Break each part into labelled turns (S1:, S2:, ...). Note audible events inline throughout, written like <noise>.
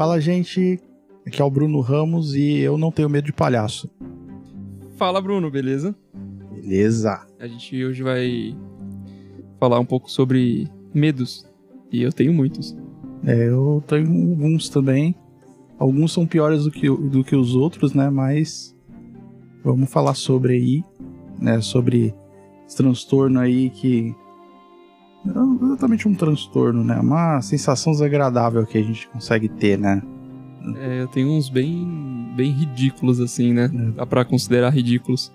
S1: Fala, gente. Aqui é o Bruno Ramos e eu não tenho medo de palhaço.
S2: Fala, Bruno, beleza?
S1: Beleza.
S2: A gente hoje vai falar um pouco sobre medos. E eu tenho muitos.
S1: É, eu tenho alguns também. Alguns são piores do que, do que os outros, né? Mas vamos falar sobre aí, né? Sobre esse transtorno aí que. Não exatamente um transtorno, né? Uma sensação desagradável que a gente consegue ter, né?
S2: É, eu tenho uns bem, bem ridículos, assim, né?
S1: É.
S2: Dá pra considerar ridículos.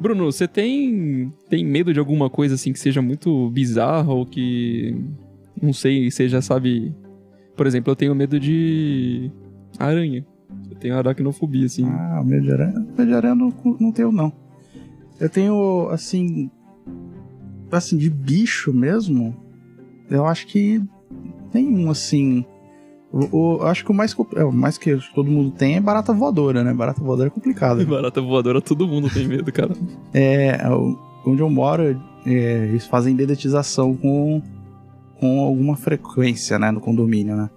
S2: Bruno, você tem, tem medo de alguma coisa assim que seja muito bizarra ou que não sei, seja, sabe, por exemplo, eu tenho medo de aranha. Eu tenho aracnofobia assim.
S1: Ah, medo de aranha. Medo de aranha não, não tenho, não. Eu tenho, assim. Assim, de bicho mesmo. Eu acho que nenhum, assim. O, o- eu acho que o mais, é, o mais que todo mundo tem é barata voadora, né? Barata voadora é complicado. <laughs>
S2: Barata voadora, todo mundo tem medo, cara.
S1: É, onde eu moro, é, eles fazem dedetização com, com alguma frequência, né? No condomínio, né?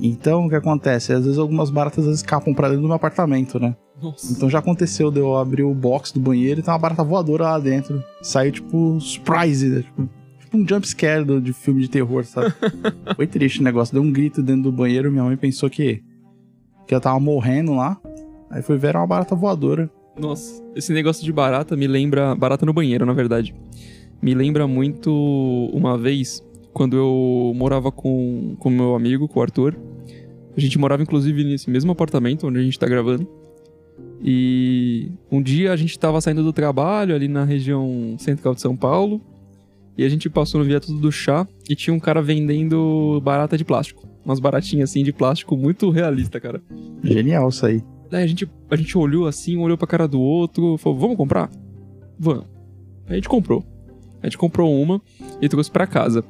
S1: Então, o que acontece? Às vezes algumas baratas escapam pra dentro do meu apartamento, né?
S2: Nossa.
S1: Então já aconteceu de eu abrir o box do banheiro e tem uma barata voadora lá dentro. Saiu tipo surprise, né? tipo, tipo um jump scare do- de filme de terror, sabe? <laughs> Foi triste o negócio. Deu um grito dentro do banheiro, minha mãe pensou que, que eu tava morrendo lá. Aí foi ver era uma barata voadora.
S2: Nossa, esse negócio de barata me lembra. Barata no banheiro, na verdade. Me lembra muito uma vez, quando eu morava com o meu amigo, com o Arthur. A gente morava, inclusive, nesse mesmo apartamento onde a gente tá gravando. E um dia a gente tava saindo do trabalho ali na região central de São Paulo. E a gente passou no viaduto do chá e tinha um cara vendendo barata de plástico. Umas baratinhas assim de plástico muito realista, cara.
S1: Genial isso aí.
S2: Daí a gente, a gente olhou assim, olhou pra cara do outro, falou, vamos comprar? Vamos. A gente comprou. A gente comprou uma e trouxe pra casa.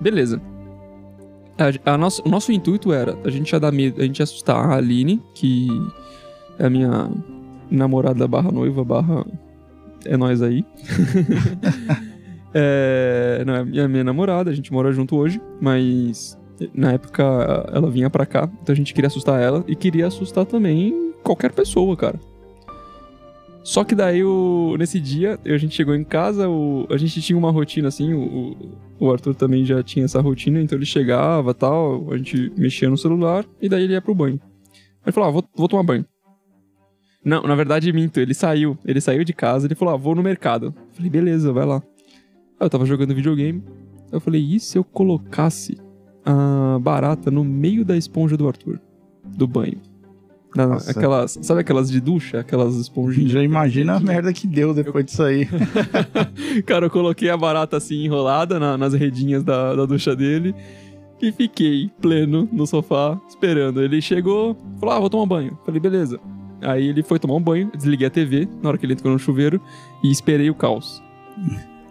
S2: Beleza. A, a nosso, o nosso intuito era, a gente ia dar medo, a gente ia assustar a Aline, que é a minha namorada barra noiva, barra... É nós aí. <laughs> <laughs> é, não, é a minha, minha namorada, a gente mora junto hoje, mas na época ela vinha pra cá, então a gente queria assustar ela e queria assustar também qualquer pessoa, cara. Só que daí, o, nesse dia, a gente chegou em casa, o, a gente tinha uma rotina assim, o, o Arthur também já tinha essa rotina, então ele chegava tal, a gente mexia no celular e daí ele ia pro banho. Ele falou, ah, vou, vou tomar banho. Não, na verdade, minto, ele saiu, ele saiu de casa, ele falou, ah, vou no mercado. Eu falei, beleza, vai lá. Eu tava jogando videogame, eu falei, e se eu colocasse a barata no meio da esponja do Arthur? Do banho. Na- aquelas, sabe aquelas de ducha? Aquelas esponjinhas?
S1: Já imagina a merda que deu depois disso aí. <laughs>
S2: Cara, eu coloquei a barata assim enrolada na- nas redinhas da, da ducha dele e fiquei pleno no sofá esperando. Ele chegou, falou: Ah, vou tomar um banho. Falei, beleza. Aí ele foi tomar um banho, desliguei a TV na hora que ele entrou no chuveiro e esperei o caos.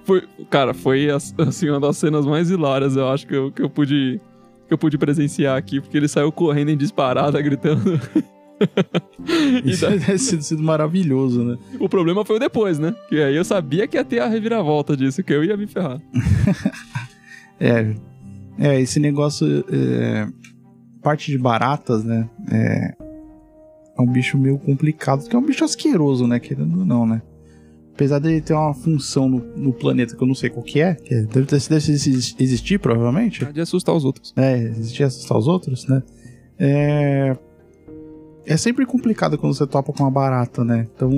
S2: Foi, cara, foi as- assim uma das cenas mais hilárias, eu acho que eu, que eu pude que eu pude presenciar aqui, porque ele saiu correndo em disparada, gritando. <laughs> <laughs>
S1: Isso deve ter sido maravilhoso, né?
S2: o problema foi o depois, né? Que aí eu sabia que ia ter a reviravolta disso, que eu ia me ferrar. <laughs>
S1: É, é esse negócio, é, parte de baratas, né? É, é um bicho meio complicado, porque é um bicho asqueroso, né? Querendo ou não, né? Apesar dele ter uma função no, no planeta que eu não sei qual que é, que deve, ter, deve exi- existir, provavelmente.
S2: De assustar os outros.
S1: É, existir e assustar os outros, né? É, é sempre complicado quando você topa com uma barata, né? Então,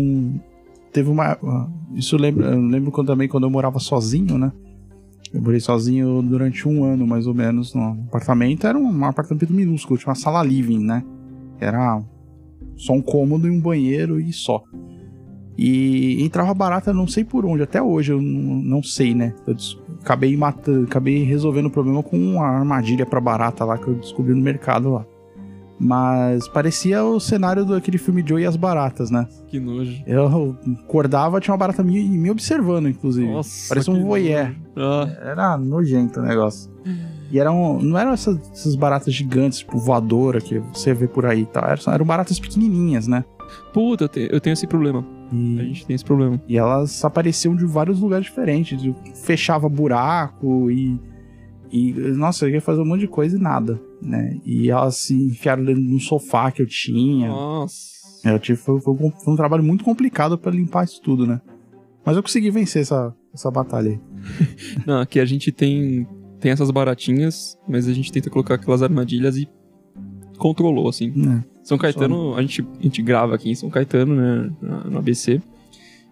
S1: teve uma. Isso eu lembro, eu lembro quando, também quando eu morava sozinho, né? Eu morei sozinho durante um ano, mais ou menos, no apartamento. Era um apartamento minúsculo, tinha uma sala living, né? Era só um cômodo e um banheiro e só. E entrava barata, não sei por onde, até hoje eu não, sei, né? Eu acabei matando, acabei resolvendo o problema com uma armadilha pra barata lá que eu descobri no mercado lá. Mas parecia o cenário daquele filme Joe e as Baratas, né?
S2: Que nojo.
S1: Eu acordava, tinha uma barata me, me observando, inclusive.
S2: Nossa.
S1: Parecia um voyeur.
S2: Ah,
S1: Era nojento o negócio. E eram, não eram essas, essas baratas gigantes, tipo voadora, que você vê por aí e tal. Eram, eram baratas pequenininhas, né?
S2: puta, eu, te- eu tenho esse problema.
S1: E,
S2: A gente tem esse problema.
S1: e elas apareciam de vários lugares diferentes. Fechava buraco e. E, nossa, eu ia fazer um monte de coisa e nada, né? E elas se enfiaram dentro de um sofá que eu tinha.
S2: Nossa.
S1: Eu tive, foi, foi um, foi um trabalho muito complicado pra limpar isso tudo, né? Mas eu consegui vencer essa, essa batalha aí. <laughs>
S2: Não, aqui a gente tem, tem essas baratinhas, mas a gente tenta colocar aquelas armadilhas e controlou, assim.
S1: né?
S2: São Caetano, a gente, a gente grava aqui em São Caetano, né, no ABC.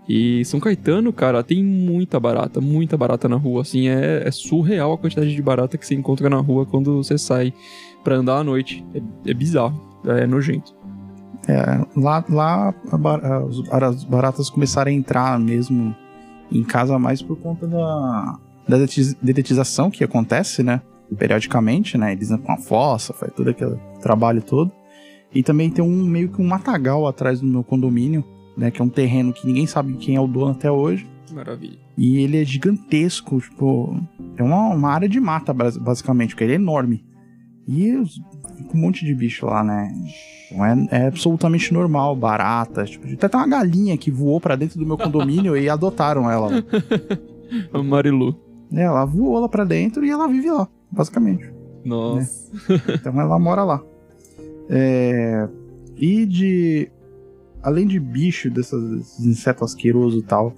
S2: E São Caetano, cara, tem muita barata, muita barata na rua, assim, é, é surreal a quantidade de barata que você encontra na rua quando você sai pra andar à noite. É, é bizarro, é nojento.
S1: É, lá lá as as baratas começaram a entrar mesmo em casa mais por conta da, da detetiz- detetização que acontece, né? Periodicamente, né? Eles com a fossa, faz todo aquele trabalho todo. E também tem um meio que um matagal atrás do meu condomínio, né? Que é um terreno que ninguém sabe quem é o dono até hoje.
S2: Maravilha.
S1: E ele é gigantesco, tipo, é uma, uma área de mata, bas- basicamente, porque ele é enorme. E fica um monte de bicho lá, né? Então é, é absolutamente normal, barata. Tipo, até tem uma galinha que voou pra dentro do meu condomínio e adotaram ela. <laughs>
S2: A Marilu.
S1: É, ela voou lá pra dentro e ela vive lá, basicamente.
S2: Nossa.
S1: Então ela mora lá. É, e de. Além de bicho, desses, insetos asquerosos e tal,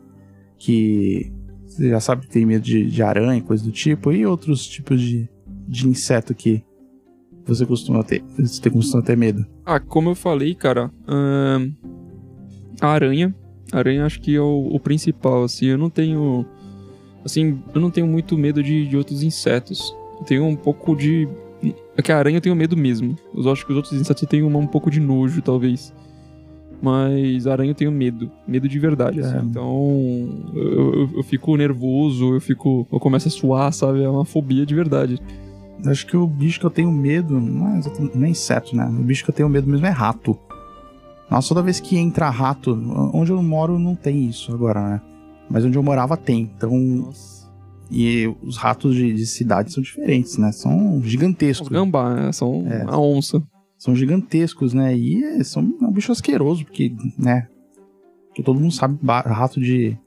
S1: que você já sabe que tem medo de, de aranha, coisa do tipo, e outros tipos de, de inseto que você costuma ter. Você costuma ter medo.
S2: Ah, como eu falei, cara, ahn, a aranha. A aranha acho que é o, o principal, assim. Eu não tenho. Assim, eu não tenho muito medo de, de outros insetos. Eu tenho um pouco de. É que a aranha eu tenho medo mesmo. Eu acho que os outros insetos eu tenho um pouco de nojo, talvez. Mas aranha eu tenho medo. Medo de verdade, assim.
S1: É.
S2: Então. Eu, eu, eu fico nervoso, eu fico. Eu começo a suar, sabe? É uma fobia de verdade.
S1: Acho que o bicho que eu tenho medo, não é exatamente é inseto, né? O bicho que eu tenho medo mesmo é rato. Nossa, toda vez que entra rato, onde eu moro não tem isso agora, né? Mas onde eu morava tem. Então,
S2: Nossa.
S1: e os ratos de, de cidade são diferentes, né? São
S2: Os
S1: gigantescos.
S2: gambá, né? São
S1: É.
S2: a onça.
S1: São gigantescos, né? E é, são é um bicho asqueroso, porque, né? Porque todo mundo sabe, rato de.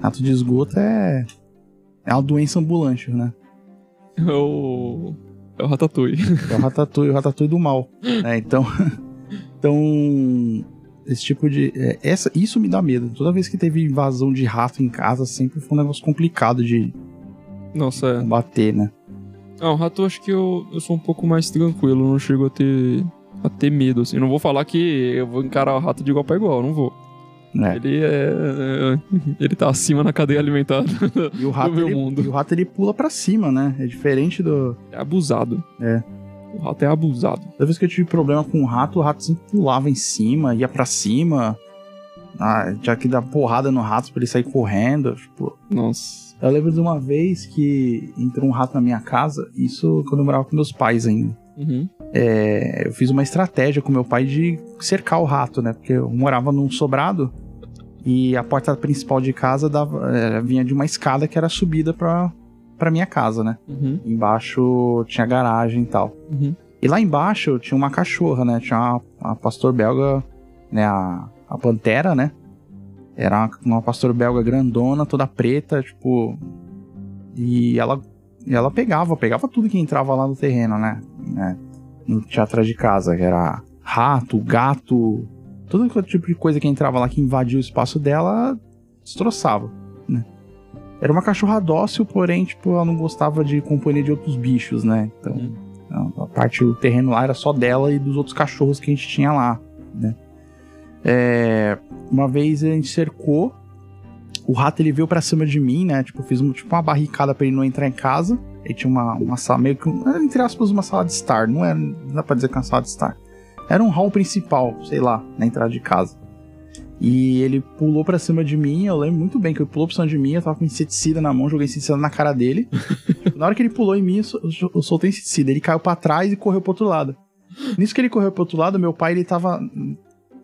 S1: Rato de esgoto é. É uma doença ambulante, né?
S2: É o. É o Ratatouille.
S1: É o ratatouille, o ratatouille do mal. né? Então. <laughs> então. Esse tipo de. é, essa, isso me dá medo. Toda vez que teve invasão de rato em casa, sempre foi um negócio complicado de
S2: Nossa, é.
S1: combater, né?
S2: Ah, o rato eu acho que eu, eu sou um pouco mais tranquilo, não chego a ter. a ter medo, assim. Eu não vou falar que eu vou encarar o rato de igual pra igual, não vou.
S1: É.
S2: Ele é. é, Ele tá acima na cadeia alimentar.
S1: E o rato,
S2: meu
S1: ele,
S2: mundo.
S1: e o rato ele pula pra cima, né? É diferente do.
S2: É abusado.
S1: É.
S2: O rato é abusado.
S1: Toda vez que eu tive problema com o rato, o rato sempre pulava em cima, ia pra cima. Ah, tinha que dar porrada no rato pra ele sair correndo. Tipo,
S2: Nossa.
S1: Eu lembro de uma vez que entrou um rato na minha casa, isso quando eu morava com meus pais ainda.
S2: Uhum.
S1: É, eu fiz uma estratégia com meu pai de cercar o rato, né? Porque eu morava num sobrado e a porta principal de casa dava, eh, vinha de uma escada que era subida pra, pra minha casa, né?
S2: Uhum.
S1: Embaixo tinha garagem e tal.
S2: Uhum.
S1: E lá embaixo tinha uma cachorra, né? Tinha uma, uma pastor belga, né? A, a pantera, né? Era uma, uma pastor belga grandona, toda preta, tipo. E ela, ela pegava, pegava tudo que entrava lá no terreno, né? né? Tinha atrás de casa, que era rato, gato, todo tipo de coisa que entrava lá que invadia o espaço dela, destroçava, né? Era uma cachorra dócil, porém, tipo, ela não gostava de companhia de outros bichos, né? Então,
S2: Uhum.
S1: a parte do terreno lá era só dela e dos outros cachorros que a gente tinha lá, né? É, uma vez a gente cercou, o rato ele veio pra cima de mim, né? Tipo, fiz um- tipo uma barricada pra ele não entrar em casa. Aí tinha uma, uma sala, meio que, entre aspas, uma sala de estar. Não, é, não dá pra dizer que é uma sala de estar. Era um hall principal, sei lá, na entrada de casa. E ele pulou pra cima de mim, eu lembro muito bem que ele pulou pra cima de mim, eu tava com inseticida na mão, joguei inseticida na cara dele. <laughs> na hora que ele pulou em mim, eu, eu soltei inseticida. Ele caiu pra trás e correu pro outro lado. Nisso que ele correu pro outro lado, meu pai, ele tava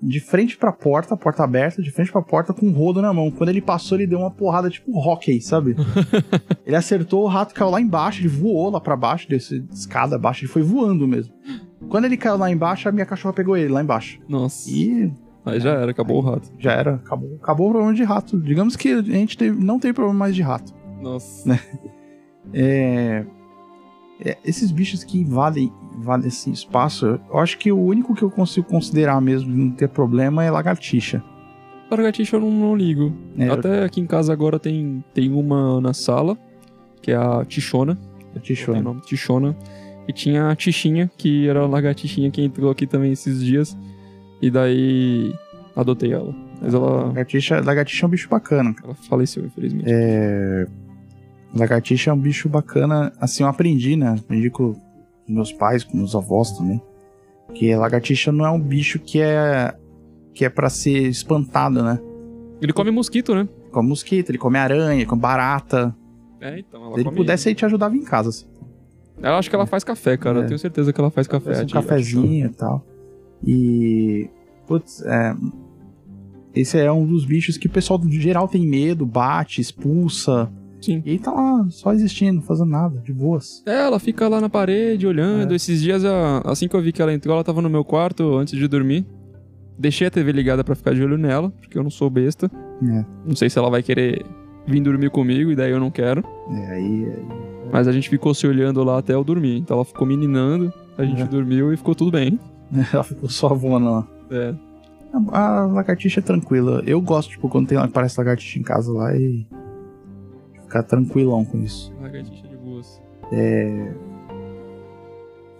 S1: de frente pra porta, porta aberta, de frente pra porta, com um rodo na mão. Quando ele passou, ele deu uma porrada tipo hockey, sabe? <laughs> ele acertou, o rato caiu lá embaixo, ele voou lá pra baixo, desse escada abaixo, ele foi voando mesmo. Quando ele caiu lá embaixo, a minha cachorra pegou ele lá embaixo.
S2: Nossa.
S1: E
S2: Aí já era, acabou o rato.
S1: Já era, acabou, acabou o problema de rato. Digamos que a gente teve- não tem problema mais de rato.
S2: Nossa.
S1: É, é, esses bichos que invadem, invadem esse espaço, eu acho que o único que eu consigo considerar mesmo de não ter problema é lagartixa.
S2: Lagartixa eu não, não ligo.
S1: É,
S2: Até aqui em casa agora tem, tem uma na sala, que é a Tichona. O
S1: Tichona.
S2: nome Tichona. E tinha a Tichinha, que era a lagartixinha que entrou aqui também esses dias. E daí adotei ela. Mas ela,
S1: Lagartixa, lagartixa é um bicho bacana.
S2: ela faleceu, infelizmente.
S1: É, lagartixa é um bicho bacana. Assim, eu aprendi, né? Aprendi com meus pais, com meus avós também. Que lagartixa não é um bicho que é que é para ser espantado, né?
S2: Ele come mosquito, né?
S1: Come mosquito, ele come aranha, come barata.
S2: É, então. Ela
S1: Se ele
S2: come...
S1: pudesse, ele te ajudava em casa. Assim.
S2: Ela acho que ela faz café, cara.
S1: É.
S2: Eu tenho certeza que ela faz café.
S1: Faz um cafezinho e tal. E. Putz, é. Esse é um dos bichos que o pessoal no geral tem medo, bate, expulsa.
S2: Sim.
S1: E tá lá, só existindo, fazendo nada, de boas.
S2: É, ela fica lá na parede olhando.
S1: É.
S2: Esses dias, assim que eu vi que ela entrou, ela tava no meu quarto antes de dormir. Deixei a TV ligada pra ficar de olho nela, porque eu não sou besta.
S1: É.
S2: Não sei se ela vai querer vir dormir comigo, e daí eu não quero.
S1: É, aí. aí-
S2: Mas a gente ficou se olhando lá até eu dormir. Então ela ficou meninando, a gente
S1: É.
S2: dormiu e ficou tudo bem. <laughs>
S1: Ela ficou só voando lá.
S2: É.
S1: A, a lagartixa é tranquila. Eu gosto, tipo, quando tem aparece lagartixa em casa lá e. Ficar tranquilão com isso.
S2: Lagartixa de boas.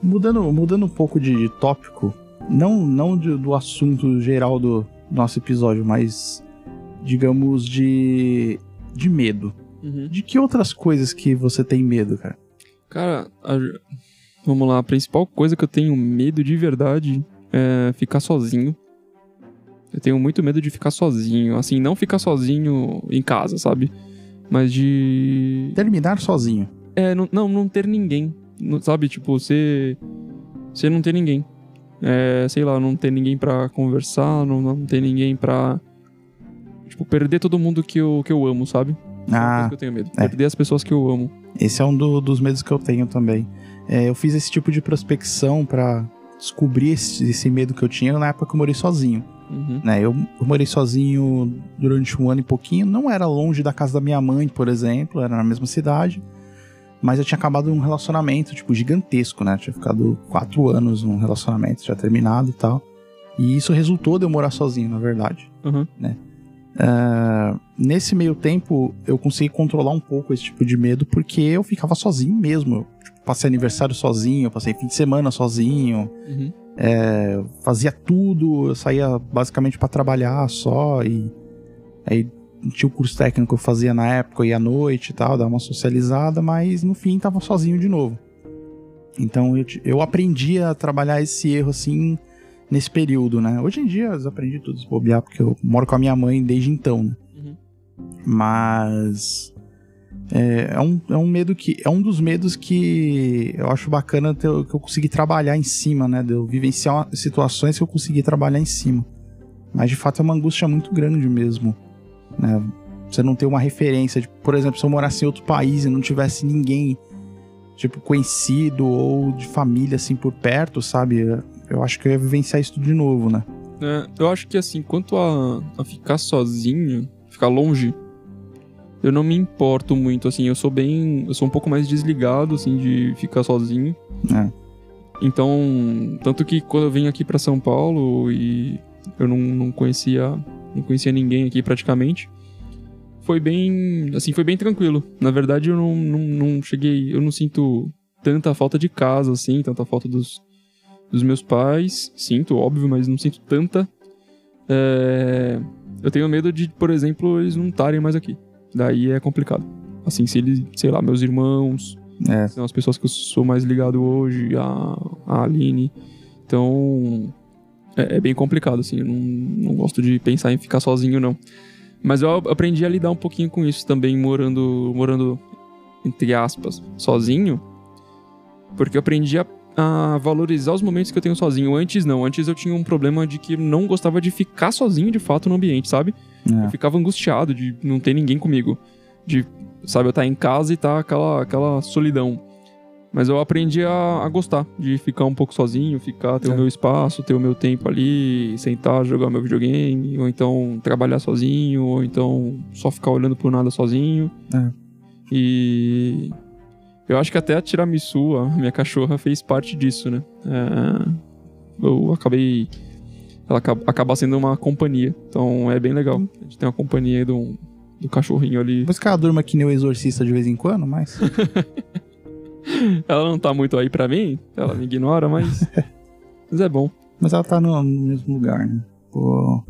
S1: Mudando, mudando um pouco de, de tópico, não, não de- do assunto geral do nosso episódio, mas digamos de, de medo.
S2: Uhum.
S1: De que outras coisas que você tem medo, cara?
S2: Cara, a- vamos lá. A principal coisa que eu tenho medo de verdade é ficar sozinho. Eu tenho muito medo de ficar sozinho. Assim, não ficar sozinho em casa, sabe? Mas de.
S1: Terminar sozinho.
S2: É, não, não, não ter ninguém. Não- sabe? Tipo, você. Você não ter ninguém. É, sei lá, não ter ninguém pra conversar, não, não ter ninguém pra. Tipo, perder todo mundo que eu, que eu amo, sabe? É
S1: Ah,
S2: que eu tenho medo.
S1: é.
S2: Perder as pessoas que eu amo.
S1: esse é um do- dos medos que eu tenho também. É, eu fiz esse tipo de prospecção pra descobrir esse, esse medo que eu tinha na época que eu morei sozinho.
S2: Uhum.
S1: né? Eu, eu morei sozinho durante um ano e pouquinho, não era longe da casa da minha mãe, por exemplo, era na mesma cidade, mas eu tinha acabado um relacionamento, tipo, gigantesco, né? Tinha ficado quatro anos num relacionamento, já terminado e tal. E isso resultou de eu morar sozinho, na verdade.
S2: Uhum.
S1: Ah, nesse meio tempo, eu consegui controlar um pouco esse tipo de medo, porque eu ficava sozinho mesmo. Eu, tipo, passei aniversário sozinho, passei fim de semana sozinho,
S2: Uhum.
S1: É, fazia tudo, eu saía basicamente pra trabalhar só e aí tinha o curso técnico que eu fazia na época, eu ia à noite e tal, dar uma socializada, mas no fim tava sozinho de novo. Então eu, eu aprendi a trabalhar esse erro assim nesse período, né? Hoje em dia eu aprendi tudo se bobear, porque eu moro com a minha mãe desde então, né?
S2: Uhum.
S1: Mas é, é um, é um medo que. É um dos medos que eu acho bacana ter, que eu consegui trabalhar em cima, né? De eu vivenciar situações que eu consegui trabalhar em cima. Mas de fato é uma angústia muito grande mesmo. Né? Você não ter uma referência. De, por exemplo, se eu morasse em outro país e não tivesse ninguém, tipo, conhecido ou de família assim por perto, sabe? Eu acho que eu ia vivenciar isso de novo, né?
S2: É, eu acho que assim, quanto a, a ficar sozinho, ficar longe, eu não me importo muito, assim, eu sou bem. Eu sou um pouco mais desligado, assim, de ficar sozinho.
S1: É.
S2: Então, tanto que quando eu vim aqui pra São Paulo e eu não, não conhecia. Não conhecia ninguém aqui praticamente. Foi bem. Assim, foi bem tranquilo. Na verdade, eu não, não, não cheguei. Eu não sinto tanta falta de casa, assim, tanta falta dos, dos meus pais. Sinto, óbvio, mas não sinto tanta. É, Eu tenho medo de, por exemplo, eles não estarem mais aqui. Daí é complicado. Assim, se eles, sei lá, meus irmãos,
S1: É.
S2: são as pessoas que eu sou mais ligado hoje, a, a Aline. Então, é, é bem complicado, assim. Eu não, não gosto de pensar em ficar sozinho, não. Mas eu aprendi a lidar um pouquinho com isso também, morando, morando entre aspas, sozinho. Porque eu aprendi a, a valorizar os momentos que eu tenho sozinho. Antes, não. Antes eu tinha um problema de que não gostava de ficar sozinho, de fato, no ambiente, sabe?
S1: É.
S2: Eu ficava angustiado de não ter ninguém comigo. De, sabe, eu estar em casa e tá aquela, aquela solidão. Mas eu aprendi a, a gostar de ficar um pouco sozinho, ficar, ter
S1: É.
S2: o meu espaço, ter o meu tempo ali, sentar, jogar meu videogame, ou então trabalhar sozinho, ou então só ficar olhando pro nada sozinho.
S1: É.
S2: E eu acho que até a tiramisu, a minha cachorra, fez parte disso, né? É, eu acabei. Ela acaba, acaba sendo uma companhia. Então é bem legal. A gente tem uma companhia aí do, do cachorrinho ali.
S1: Depois que ela durma que nem o exorcista de vez em quando, mas. <laughs>
S2: Ela não tá muito aí pra mim, ela me ignora, mas. <laughs> mas é bom.
S1: Mas ela tá no, no mesmo lugar, né? Pô.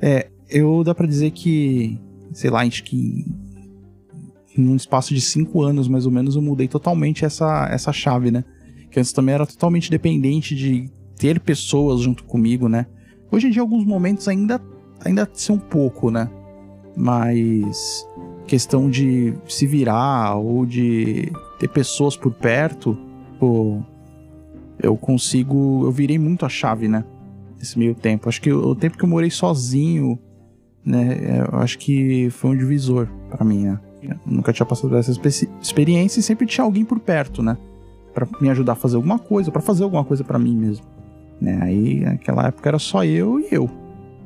S1: É, eu dá pra dizer que, sei lá, acho que num espaço de cinco anos, mais ou menos, eu mudei totalmente essa, essa chave, né? Que antes também era totalmente dependente de ter pessoas junto comigo, né? Hoje em dia, alguns momentos, ainda, ainda ser um pouco, né? Mas questão de se virar ou de ter pessoas por perto, pô, eu consigo. Eu virei muito a chave, né? Nesse meio tempo. Acho que o, tempo que eu morei sozinho, né? é, Eu acho que foi um divisor pra mim, né? Eu nunca tinha passado por essa experiência e sempre tinha alguém por perto, né? Pra me ajudar a fazer alguma coisa, pra fazer alguma coisa pra mim mesmo. Né? Aí, naquela época era só eu e eu,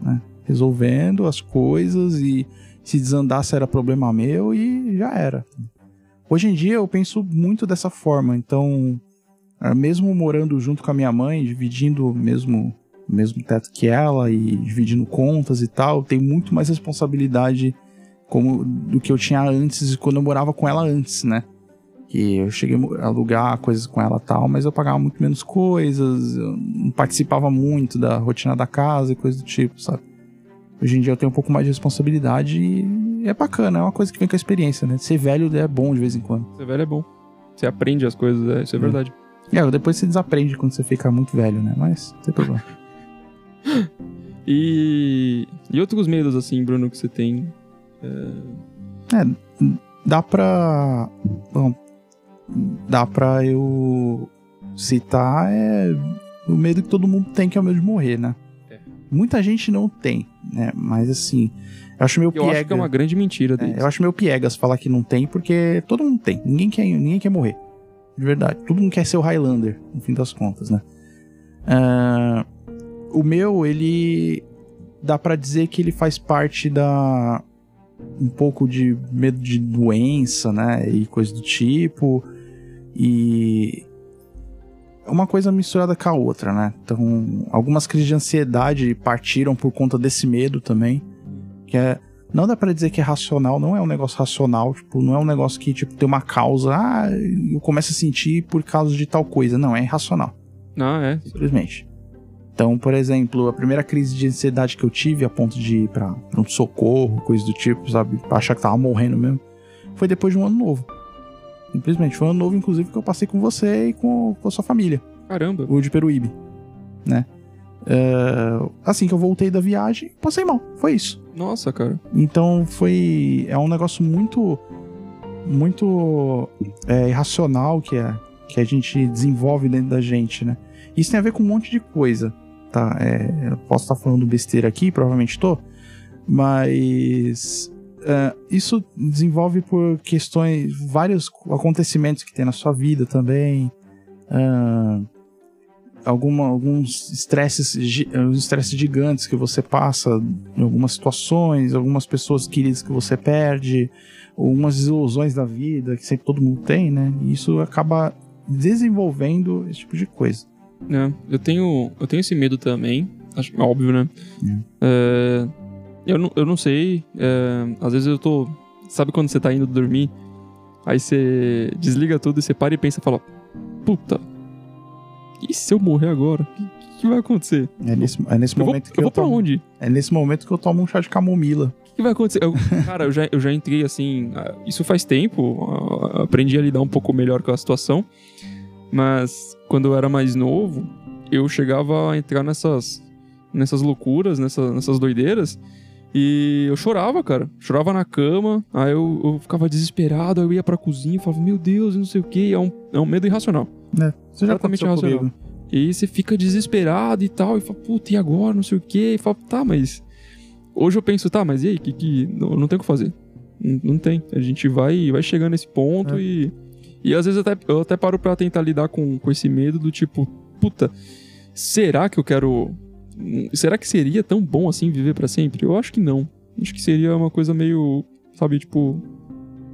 S1: né? Resolvendo as coisas e se desandasse era problema meu e já era. Hoje em dia eu penso muito dessa forma, então ah, mesmo morando junto com a minha mãe, dividindo mesmo, mesmo teto que ela e dividindo contas e tal, tenho muito mais responsabilidade como do que eu tinha antes, quando eu morava com ela antes, né? Que eu cheguei a alugar coisas com ela e tal, mas eu pagava muito menos coisas, eu não participava muito da rotina da casa e coisa do tipo, sabe? Hoje em dia eu tenho um pouco mais de responsabilidade e é bacana, é uma coisa que vem com a experiência, né? Ser velho é bom de vez em quando.
S2: Ser velho é bom. Você aprende as coisas, é, isso é
S1: Hum.
S2: verdade.
S1: É, depois você desaprende quando você fica muito velho, né? Mas não tem problema. <laughs>
S2: E. E outros medos, assim, Bruno, que você tem?
S1: Dá pra. Bom, dá pra eu citar é o medo que todo mundo tem, que é o medo de morrer, né?
S2: É.
S1: Muita gente não tem, né? Mas assim, eu acho meio
S2: Eu acho que é
S1: piega.
S2: uma grande mentira
S1: É,
S2: deles.
S1: eu acho meio piegas falar que não tem, porque todo mundo tem. Ninguém quer, ninguém quer morrer. De verdade. Todo mundo quer ser o Highlander, no fim das contas, né? Ah, o meu, ele. Dá pra dizer que ele faz parte da. Um pouco de medo de doença, né? E coisa do tipo. E. É uma coisa misturada com a outra, né? Então, algumas crises de ansiedade partiram por conta desse medo também. Que é não dá pra dizer que é racional, não é um negócio racional, tipo, não é um negócio que tipo tem uma causa, ah, eu começo a sentir por causa de tal coisa, não, é irracional,
S2: Ah, é.
S1: simplesmente. Então, por exemplo, a primeira crise de ansiedade que eu tive a ponto de ir pra um socorro, coisa do tipo, sabe, pra achar que tava morrendo mesmo, foi depois de um ano novo. Simplesmente, foi um ano novo, inclusive, que eu passei com você e com, com a sua família
S2: Caramba.
S1: o de Peruíbe, né? É, assim que eu voltei da viagem, passei mal, foi isso.
S2: Nossa, cara.
S1: Então foi. É um negócio muito. Muito é, irracional que, é, que a gente desenvolve dentro da gente, né? Isso tem a ver com um monte de coisa, tá? É, posso estar falando besteira aqui, provavelmente tô, mas. É, isso desenvolve por questões, vários acontecimentos que tem na sua vida também. ah, alguma, alguns estresses, estresses gigantes que você passa em algumas situações, algumas pessoas queridas que você perde, algumas desilusões da vida que sempre todo mundo tem, né? E isso acaba desenvolvendo esse tipo de coisa.
S2: É, eu tenho, eu tenho esse medo também. Acho óbvio, né?
S1: Hum.
S2: É, eu, não, eu não sei. é, às vezes eu tô. Sabe quando você tá indo dormir? Aí você desliga tudo e você para e pensa e fala: Puta, e se eu morrer agora? O que, que vai acontecer?
S1: É nesse, é nesse
S2: Eu vou,
S1: momento que
S2: eu
S1: eu,
S2: vou pra
S1: tomo,
S2: onde?
S1: é nesse momento que eu tomo um chá de camomila.
S2: O que, que vai acontecer? Eu- <laughs> cara, eu já, eu já entrei assim. ah, Isso faz tempo. ah, Aprendi a lidar um pouco melhor com a situação. Mas quando eu era mais novo, eu chegava a entrar nessas, nessas loucuras, nessa, nessas doideiras. E eu chorava, cara. Chorava na cama. Aí eu, eu ficava desesperado. Aí eu ia pra cozinha e falava, meu Deus, não sei o que. É um, é um medo irracional.
S1: Né? Isso já
S2: Completamente irracional.
S1: comigo.
S2: E você fica desesperado e tal, e fala, puta, e agora? Não sei o quê. E fala, tá, mas. Hoje eu penso, tá, mas e aí? Que, que... Não, não tem o que fazer. Não, não tem. A gente vai, vai chegando nesse ponto
S1: É.
S2: e. E às vezes até, eu até paro pra tentar lidar com, com esse medo do tipo, puta, será que eu quero. Será que seria tão bom assim viver para sempre? Eu acho que não. Acho que seria uma coisa meio, sabe, tipo,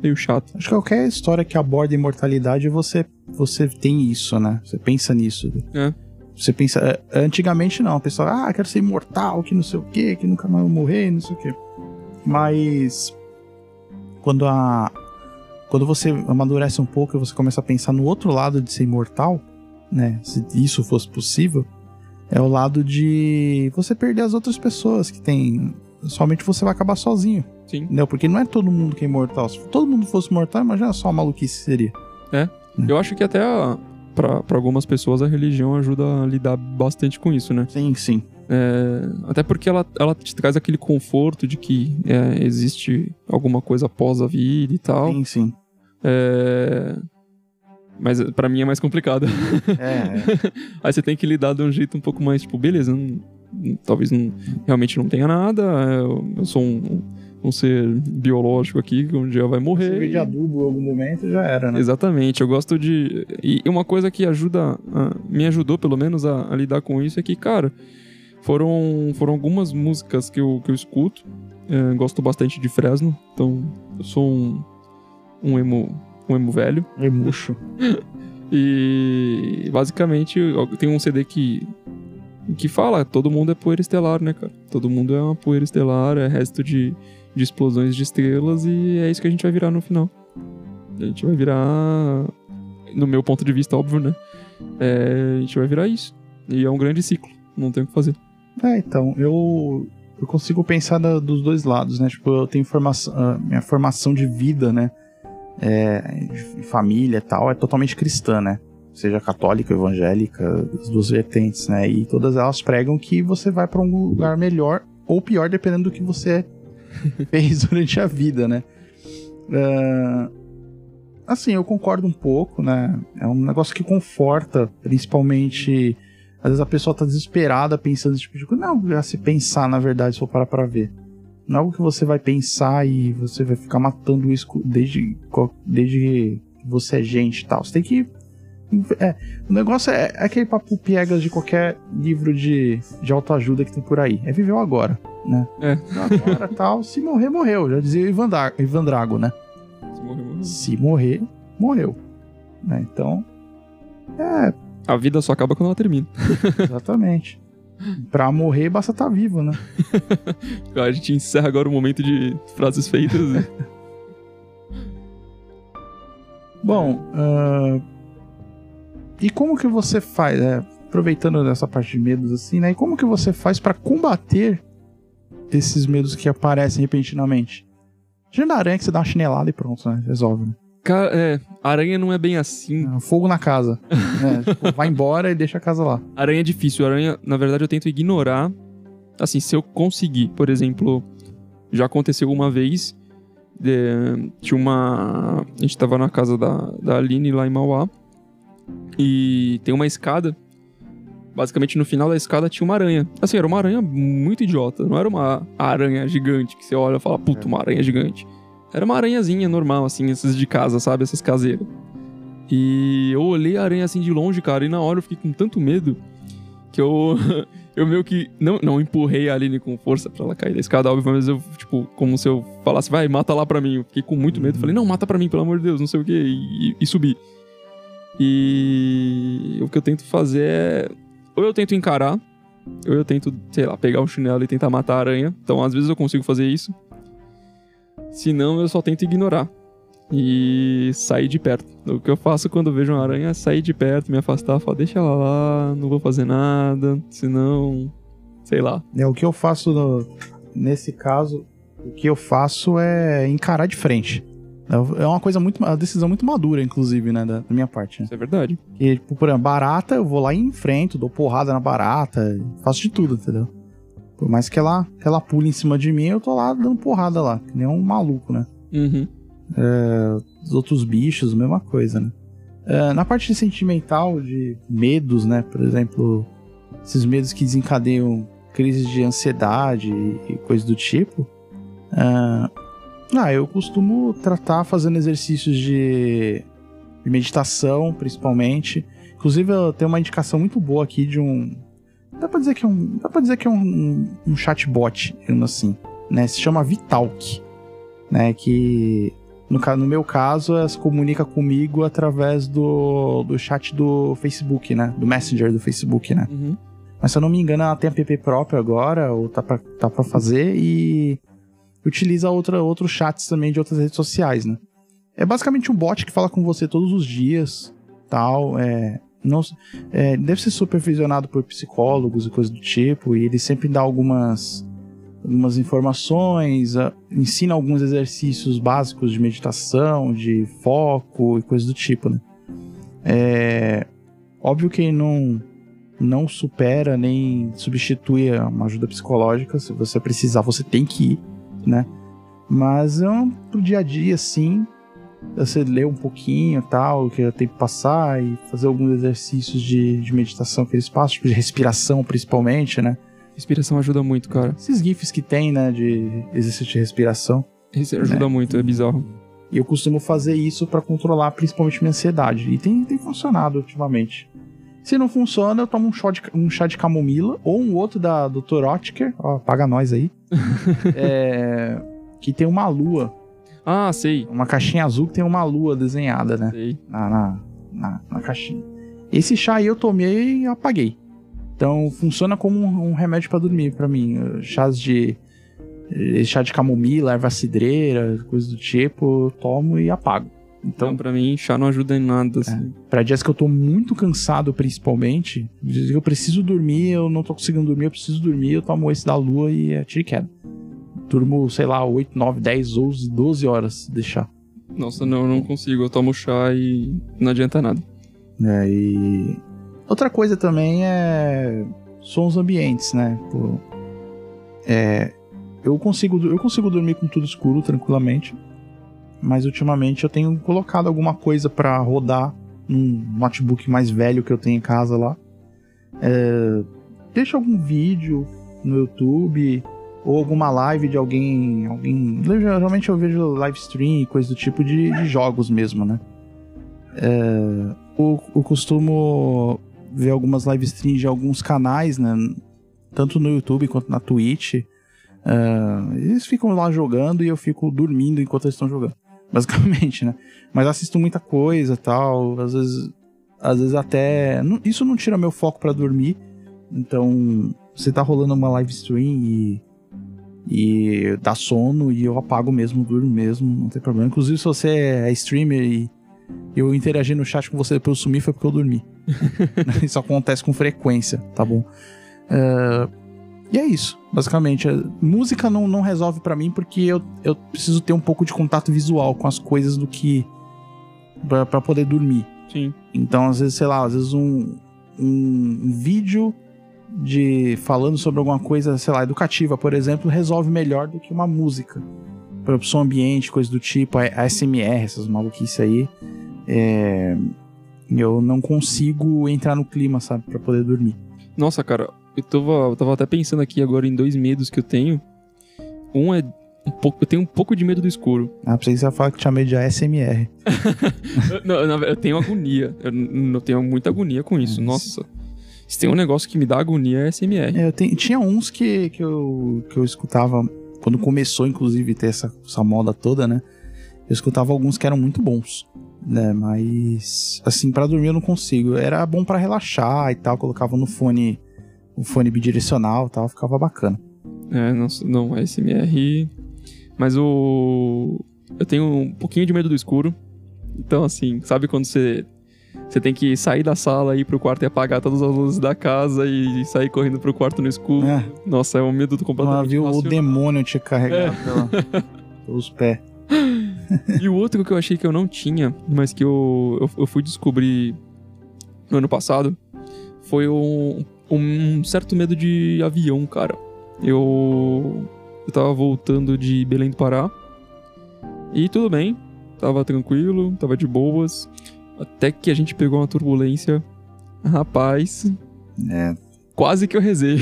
S2: meio chato.
S1: Acho que qualquer história que aborda imortalidade, você, você tem isso, né? Você pensa nisso.
S2: É.
S1: Você pensa. é, Antigamente não, a pessoa, ah, quero ser imortal, que não sei o quê, que nunca mais vou morrer, não sei o quê. Mas. Quando a. Quando você amadurece um pouco e você começa a pensar no outro lado de ser imortal, né? Se isso fosse possível, é o lado de você perder as outras pessoas que tem. Somente você vai acabar sozinho.
S2: Sim.
S1: Entendeu? Porque não é todo mundo que é imortal. Se todo mundo fosse mortal, imagina só a maluquice seria.
S2: Eu acho que até a, pra, pra algumas pessoas a religião ajuda a lidar bastante com isso, né?
S1: Sim, sim.
S2: É, até porque ela, ela te traz aquele conforto de que é, existe alguma coisa após a vida e tal.
S1: Sim, sim.
S2: É, mas pra mim é mais complicado.
S1: É, é. <laughs>
S2: Aí você tem que lidar de um jeito um pouco mais, tipo, beleza, não- talvez não, realmente não tenha nada, eu, eu sou um, um ser biológico aqui que um dia vai morrer.
S1: Servir de adubo em algum momento já era, né?
S2: Exatamente, eu gosto de. E uma coisa que ajuda, a- me ajudou pelo menos a, a lidar com isso é que, cara, foram, foram algumas músicas que eu, que eu escuto. É, gosto bastante de Fresno, então eu sou um, um emo, um emo velho.
S1: Murcho. <laughs>
S2: E basicamente tem um CD que que fala, todo mundo é poeira estelar, né, cara? Todo mundo é uma poeira estelar, é resto de, de explosões de estrelas e é isso que a gente vai virar no final. A gente vai virar, no meu ponto de vista, óbvio, né? É, a gente vai virar isso. E é um grande ciclo, não tem o que fazer.
S1: É, então, eu, eu consigo pensar da- dos dois lados, né? Tipo, eu tenho formação, a minha formação de vida, né? É, família tal, é totalmente cristã, né? Seja católica, evangélica, as duas vertentes, né? E todas elas pregam que você vai pra um lugar melhor ou pior, dependendo do que você <laughs> fez durante a vida, né? Ah, assim, eu concordo um pouco, né? É um negócio que conforta, principalmente às vezes a pessoa tá desesperada pensando tipo de. Não se pensar, na verdade, se for parar pra ver. Não é algo que você vai pensar e você vai ficar matando isso desde, desde que você é gente e tal. Você tem que. É, o negócio é, é aquele papo piegas de qualquer livro de, de autoajuda que tem por aí. É viver o agora, né?
S2: É.
S1: Agora tal. Se morrer, morreu. Já dizia o Ivan, Dra- Ivan Drago, né?
S2: Se morrer, morreu.
S1: Se morrer, morreu. Né? Então. É,
S2: A vida só acaba quando ela termina.
S1: exatamente. Pra morrer, basta estar vivo, né? <laughs>
S2: A gente encerra agora o momento de frases feitas. <laughs>
S1: Bom, ah, e como que você faz, é, aproveitando dessa parte de medos assim, né? E como que você faz pra combater esses medos que aparecem repentinamente? Tirando a aranha que você dá uma chinelada e pronto, né? Resolve, né?
S2: Cara, é, aranha não é bem assim.
S1: Ah, Fogo na casa. né? <laughs> Tipo, vai embora e deixa a casa lá.
S2: Aranha é difícil. Aranha, na verdade, eu tento ignorar. Assim, se eu conseguir, por exemplo, já aconteceu uma vez. é, tinha uma. A gente tava na casa da, da Aline lá em Mauá. E tem uma escada. Basicamente, no final da escada tinha uma aranha. Assim, era uma aranha muito idiota. Não era uma aranha gigante que você olha e fala, puta, uma aranha gigante. Era uma aranhazinha normal, assim, essas de casa, sabe? Essas caseiras. E eu olhei a aranha assim de longe, cara, e na hora eu fiquei com tanto medo que eu, <laughs> eu meio que não, não empurrei a Aline com força pra ela cair da escada, óbvio, mas eu, tipo, como se eu falasse, vai, mata lá pra mim. Eu fiquei com muito medo. Falei, não, mata pra mim, pelo amor de Deus, não sei o quê, e, e subi. E o que eu tento fazer é. Ou eu tento encarar, ou eu tento, sei lá, pegar o chinelo e tentar matar a aranha. Então, às vezes eu consigo fazer isso. Se não, eu só tento ignorar e sair de perto. O que eu faço quando eu vejo uma aranha é sair de perto, me afastar, falar, deixa ela lá, não vou fazer nada, senão, sei lá.
S1: É, o que eu faço no- nesse caso, o que eu faço é encarar de frente. É uma coisa muito. Uma decisão muito madura, inclusive, né? Da, da minha parte. Né?
S2: Isso é verdade.
S1: E, tipo, por exemplo, barata, eu vou lá e enfrento, dou porrada na barata, faço de tudo, entendeu? Por mais que ela, ela pule em cima de mim, eu tô lá dando porrada lá, que nem um maluco, né?
S2: Uhum.
S1: Os outros bichos, mesma coisa, né? É, na parte sentimental, de medos, né? Por exemplo, esses medos que desencadeiam crises de ansiedade e, coisas do tipo. ah, ah, eu costumo tratar fazendo exercícios de de meditação, principalmente. Inclusive, eu tenho uma indicação muito boa aqui de um. Dá pra dizer que é um. Dá pra dizer que é um, um, um chatbot, assim. Né? Se chama Vitalk. Né? Que. No, no meu caso, ela se comunica comigo através do, do chat do Facebook, né? Do Messenger do Facebook, né?
S2: Uhum.
S1: Mas se eu não me engano, ela tem app próprio agora, ou tá pra, tá pra fazer, e utiliza outra, outros chats também de outras redes sociais, né? É basicamente um bot que fala com você todos os dias, tal, é... Não, é, deve ser supervisionado por psicólogos e coisas do tipo, e ele sempre dá algumas, algumas informações, ensina alguns exercícios básicos de meditação, de foco e coisas do tipo, né? É, óbvio que não, não supera nem substitui uma ajuda psicológica. Se você precisar, você tem que ir, né? Mas é um, pro dia a dia, sim. Você lê um pouquinho tal, que tem que passar e fazer alguns exercícios de, de meditação que eles passam, tipo de respiração principalmente, né?
S2: Respiração ajuda muito, cara.
S1: Esses GIFs que tem, né, de exercício de respiração.
S2: Isso ajuda
S1: né?
S2: muito, é bizarro.
S1: E eu costumo fazer isso para controlar principalmente minha ansiedade. E tem, tem funcionado ultimamente. Se não funciona, eu tomo um chá de, um chá de camomila ou um outro da Dr. Otker, ó, paga nós aí. <laughs> é, que tem uma lua.
S2: Ah, sei.
S1: Uma caixinha azul que tem uma lua desenhada, né?
S2: Sei.
S1: Na, na, na, na caixinha. Esse chá aí eu tomei e apaguei. Então funciona como um, um remédio para dormir para mim. Chás de eh, chá de camomila, erva cidreira, coisas do tipo, eu tomo e apago.
S2: Então, pra mim, chá não ajuda em nada, assim.
S1: Pra dias que eu tô muito cansado, principalmente, eu preciso dormir, eu não tô conseguindo dormir, eu preciso dormir, eu tomo esse da lua e é tiro e queda. Durmo, sei lá, 8, 9, 10, 11, 12 horas de chá.
S2: Nossa, não, eu não consigo. Eu tomo chá e não adianta nada.
S1: É, e... Outra coisa também é sons ambientes, né? Pô, é, eu consigo eu consigo dormir com tudo escuro tranquilamente, mas ultimamente eu tenho colocado alguma coisa para rodar num notebook mais velho que eu tenho em casa lá. É, deixa algum vídeo no YouTube ou alguma live de alguém, alguém. Geralmente eu vejo live stream e coisa do tipo de, de jogos mesmo, né? É, eu, eu costumo ver algumas live streams de alguns canais, né? Tanto no YouTube quanto na Twitch. Uh, eles ficam lá jogando e eu fico dormindo enquanto eles estão jogando. <laughs> Basicamente, né? Mas assisto muita coisa tal. Às vezes. Às vezes até. Isso não tira meu foco para dormir. Então. Você tá rolando uma live stream e. E dá sono e eu apago mesmo, durmo mesmo, não tem problema. Inclusive, se você é streamer e eu interagi no chat com você depois eu sumi, foi porque eu dormi. <laughs> <laughs> isso acontece com frequência, tá bom? Uh, e é isso, basicamente. Música não, não resolve para mim porque eu, eu preciso ter um pouco de contato visual com as coisas do que. para poder dormir.
S2: Sim.
S1: Então, às vezes, sei lá, às vezes um, um, um vídeo de falando sobre alguma coisa, sei lá, educativa, por exemplo, resolve melhor do que uma música. Por som ambiente, coisa do tipo, a SMR, essas maluquices aí. É, eu não consigo entrar no clima, sabe, para poder dormir.
S2: Nossa, cara, eu tava, eu tava até pensando aqui agora em dois medos que eu tenho. Um é um pouco, eu tenho um pouco de medo do escuro.
S1: Ah, pra você falar que tinha medo de ASMR. <laughs>
S2: não, eu tenho agonia. Eu, eu, tenho muita agonia com isso. Nossa. Se tem um negócio que me dá agonia é SMR.
S1: É, eu tinha uns que, que, eu, que eu escutava quando começou, inclusive, ter essa, essa moda toda, né? Eu escutava alguns que eram muito bons, né? Mas, assim, para dormir eu não consigo. Era bom para relaxar e tal, colocava no fone, o fone bidirecional e tal, ficava bacana.
S2: É, não, não, SMR. Mas o. Eu tenho um pouquinho de medo do escuro. Então, assim, sabe quando você você tem que sair da sala, ir pro quarto e apagar todas as luzes da casa e sair correndo pro quarto no escuro. É. Nossa, é um medo do completamente
S1: ah, viu o demônio te carregar é. <laughs> pelos pés.
S2: e o outro que eu achei que eu não tinha, mas que eu, eu, eu fui descobrir no ano passado, foi um, um certo medo de avião, cara. Eu, eu tava voltando de Belém do Pará e tudo bem, tava tranquilo, tava de boas. Até que a gente pegou uma turbulência. Rapaz.
S1: É.
S2: Quase que eu rezei.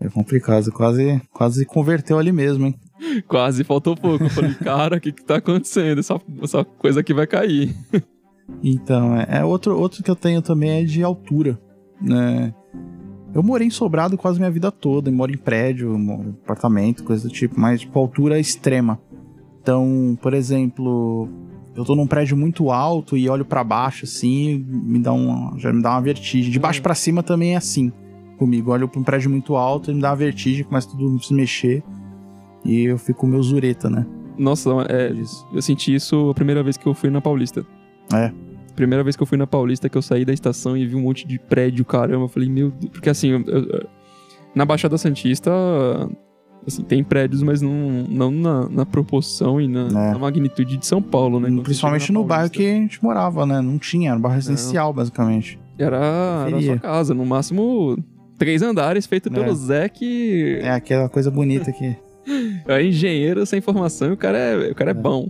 S1: É, é complicado, quase, quase converteu ali mesmo, hein?
S2: Quase faltou pouco. Eu falei, cara, o que que tá acontecendo? Essa, essa coisa aqui vai cair.
S1: Então, é, é outro, outro que eu tenho também é de altura, né? Eu morei em Sobrado quase minha vida toda, eu moro em prédio, moro em apartamento, coisa do tipo, mas tipo altura extrema. Então, por exemplo, eu tô num prédio muito alto e olho para baixo assim, me dá uma, já me dá uma vertigem. De baixo para cima também é assim comigo. Eu olho pra um prédio muito alto e me dá uma vertigem, começa tudo a se mexer e eu fico meio zureta, né?
S2: Nossa, é,
S1: Disso.
S2: eu senti isso a primeira vez que eu fui na Paulista.
S1: É.
S2: Primeira vez que eu fui na Paulista, que eu saí da estação e vi um monte de prédio, caramba. Eu falei, meu Deus. Porque assim, eu- eu- na Baixada Santista, assim, tem prédios, mas não, não na, na proporção e na,
S1: É.
S2: na magnitude de São Paulo, né? Quando
S1: Principalmente no bairro que a gente morava, né? Não tinha, era um bairro residencial, basicamente.
S2: Era, era a sua casa, no máximo três andares, feito
S1: É.
S2: pelo Zé, que
S1: É aquela coisa bonita que. <laughs>
S2: é engenheiro sem formação e o cara é, o cara é,
S1: É.
S2: bom.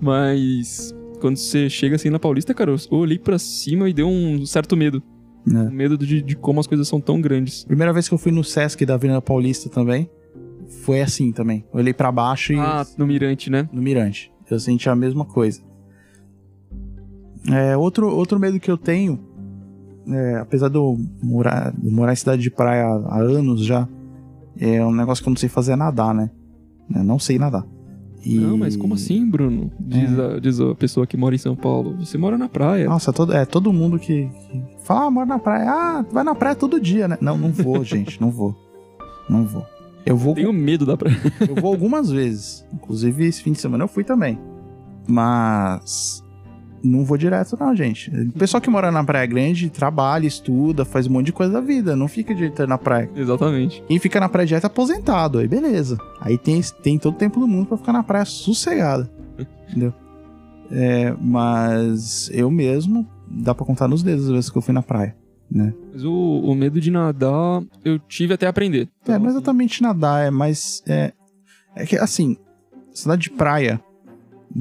S2: Mas quando você chega assim na Paulista, cara, eu olhei pra cima e deu um certo medo.
S1: né?
S2: Um medo de, de como as coisas são tão grandes.
S1: Primeira vez que eu fui no Sesc da Avenida Paulista também, foi assim também. Eu olhei pra baixo e.
S2: Ah, no Mirante, né?
S1: no Mirante. Eu senti a mesma coisa. É, outro, outro medo que eu tenho, é, apesar de eu morar, de morar em cidade de praia há, há anos já, é um negócio que eu não sei fazer é nadar, né? Eu não sei nadar. E-
S2: Não, mas como assim, Bruno? Diz,
S1: É.
S2: a, diz a pessoa que mora em São Paulo. Você mora na praia.
S1: Nossa, todo, é todo mundo que, que fala, ah, mora na praia. Ah, vai na praia todo dia, né? Não, não vou, <laughs> gente, não vou. Não vou. Eu vou,
S2: Tenho medo da praia. <laughs>
S1: eu vou algumas vezes. Inclusive, esse fim de semana eu fui também. Mas não vou direto, não, gente. O pessoal que mora na Praia Grande trabalha, estuda, faz um monte de coisa da vida. Não fica direto na praia.
S2: Exatamente.
S1: Quem fica na praia direto é aposentado. Aí beleza. Aí tem, tem todo o tempo do mundo pra ficar na praia sossegada. <laughs> Entendeu? É, mas eu mesmo, dá pra contar nos dedos as vezes que eu fui na praia. Né?
S2: Mas o, o medo de nadar, eu tive até aprender.
S1: É, não é
S2: assim,
S1: exatamente nadar, é mais. É, é que assim, cidade de praia,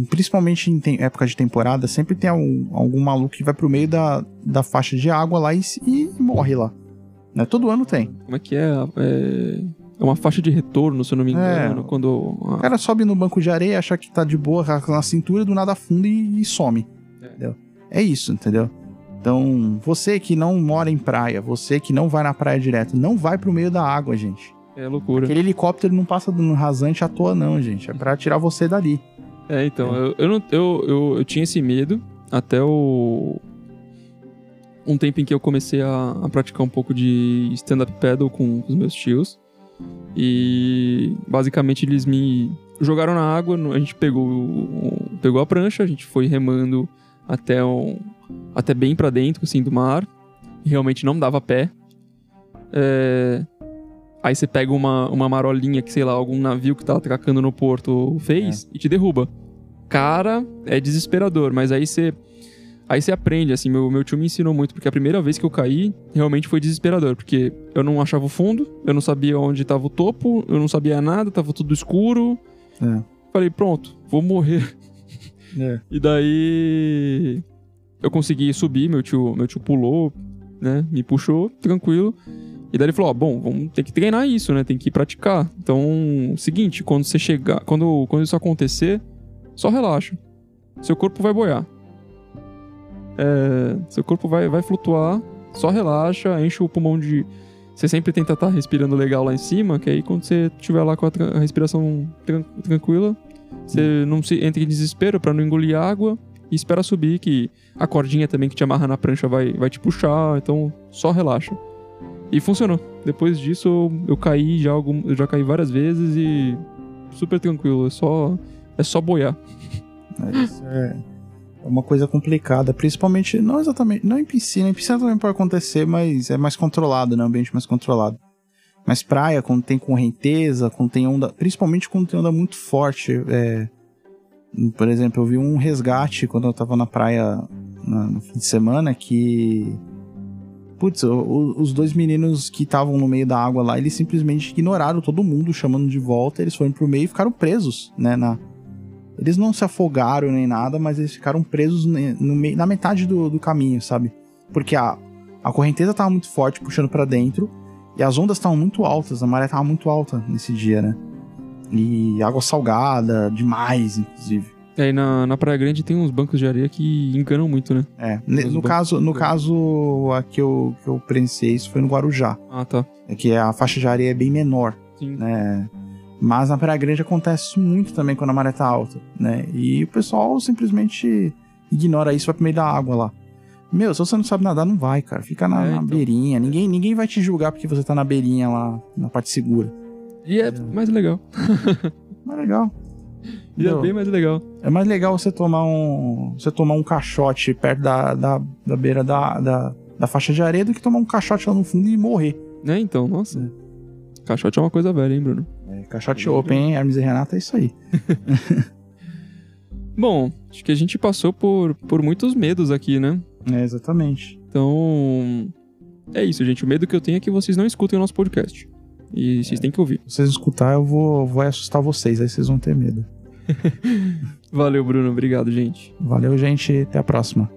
S1: principalmente em tem- época de temporada, sempre tem algum, algum maluco que vai pro meio da, da faixa de água lá e, e morre lá. Né? Todo ano tem.
S2: Como é que é? É, é uma faixa de retorno, se eu não me
S1: É.
S2: engano. Quando.
S1: O
S2: ah,
S1: cara sobe no banco de areia, acha que tá de boa na cintura, do nada afunda e, e some.
S2: É.
S1: Entendeu? É isso, entendeu? Então, você que não mora em praia, você que não vai na praia direto, não vai pro meio da água, gente.
S2: é loucura.
S1: Aquele helicóptero não passa no rasante à toa, não, gente. É pra tirar você dali.
S2: É, então, Eu, eu, não, eu, eu, eu tinha esse medo até o. Um tempo em que eu comecei a, a praticar um pouco de stand-up paddle com os meus tios. E basicamente eles me jogaram na água, a gente pegou, pegou a prancha, a gente foi remando até, um, até bem pra dentro assim, do mar. Realmente não dava pé. É, Aí você pega uma, uma marolinha que, sei lá, algum navio que tá atracando no porto fez e te derruba. Cara, é desesperador, mas aí você. Aí você aprende, assim, meu, meu tio me ensinou muito, porque a primeira vez que eu caí, realmente foi desesperador, porque eu não achava o fundo, eu não sabia onde tava o topo, eu não sabia nada, tava tudo escuro.
S1: É.
S2: Falei, pronto, vou morrer.
S1: É.
S2: E daí eu consegui subir, meu tio, meu tio pulou, né? Me puxou, tranquilo. E daí ele falou, ó, bom, vamos ter que treinar isso, né? Tem que praticar. Então, seguinte, quando você chegar, quando, quando isso acontecer, só relaxa. Seu corpo vai boiar. É, seu corpo vai, vai flutuar, só relaxa, enche o pulmão de. Você sempre tenta estar respirando legal lá em cima, que aí quando você estiver lá com a, tra- a respiração tran- tranquila, você não se entra em desespero pra não engolir água e espera subir, que a cordinha também que te amarra na prancha vai, vai te puxar, então só relaxa. E funcionou. Depois disso eu, eu caí já algum, eu já caí várias vezes e super tranquilo, é só é só boiar.
S1: Mas é uma coisa complicada, principalmente, não exatamente, não em piscina, em piscina também pode acontecer, mas é mais controlado, né? Ambiente mais controlado. Mas praia, quando tem correnteza, quando tem onda, principalmente quando tem onda muito forte, é, por exemplo, eu vi um resgate quando eu tava na praia na- no fim de semana que Putz, o- os dois meninos que estavam no meio da água lá, eles simplesmente ignoraram todo mundo chamando de volta, eles foram pro meio e ficaram presos, né, na, eles não se afogaram nem nada, mas eles ficaram presos no na metade do, do caminho, sabe? Porque a, a correnteza tava muito forte, puxando pra dentro, e as ondas estavam muito altas, a maré tava muito alta nesse dia, né? E água salgada, demais, inclusive.
S2: E aí na, na Praia Grande tem uns bancos de areia que enganam muito, né?
S1: É.
S2: Os
S1: No caso, no caso a que eu, que eu presenciei isso foi no Guarujá.
S2: Ah, tá.
S1: É que a faixa de areia é bem menor,
S2: Sim.
S1: né? Mas na Praia Grande acontece muito também quando a maré tá alta, né? E o pessoal simplesmente ignora isso, vai pro meio da água lá. Meu, se você não sabe nadar, não vai, cara. Fica na,
S2: É,
S1: na
S2: então.
S1: beirinha. Ninguém, ninguém vai te julgar porque você tá na beirinha lá, na parte segura.
S2: E é mais legal. <laughs>
S1: Mas é legal.
S2: E é bem mais legal.
S1: É mais legal você tomar um. Você tomar um caixote perto da, da, da beira da, da, da faixa de areia do que tomar um caixote lá no fundo e morrer.
S2: Né, então, nossa. Caixote é uma coisa velha, hein, Bruno?
S1: É, caixote open, hein? Hermes e Renata é isso aí. <laughs>
S2: Bom, acho que a gente passou por, por muitos medos aqui, né?
S1: É, exatamente.
S2: Então. É isso, gente. O medo que eu tenho é que vocês não escutem o nosso podcast. E vocês têm que ouvir.
S1: Se vocês escutar, eu vou, vou assustar vocês, aí vocês vão ter medo. <laughs>
S2: Valeu, Bruno. Obrigado, gente.
S1: Valeu, gente. Até a próxima.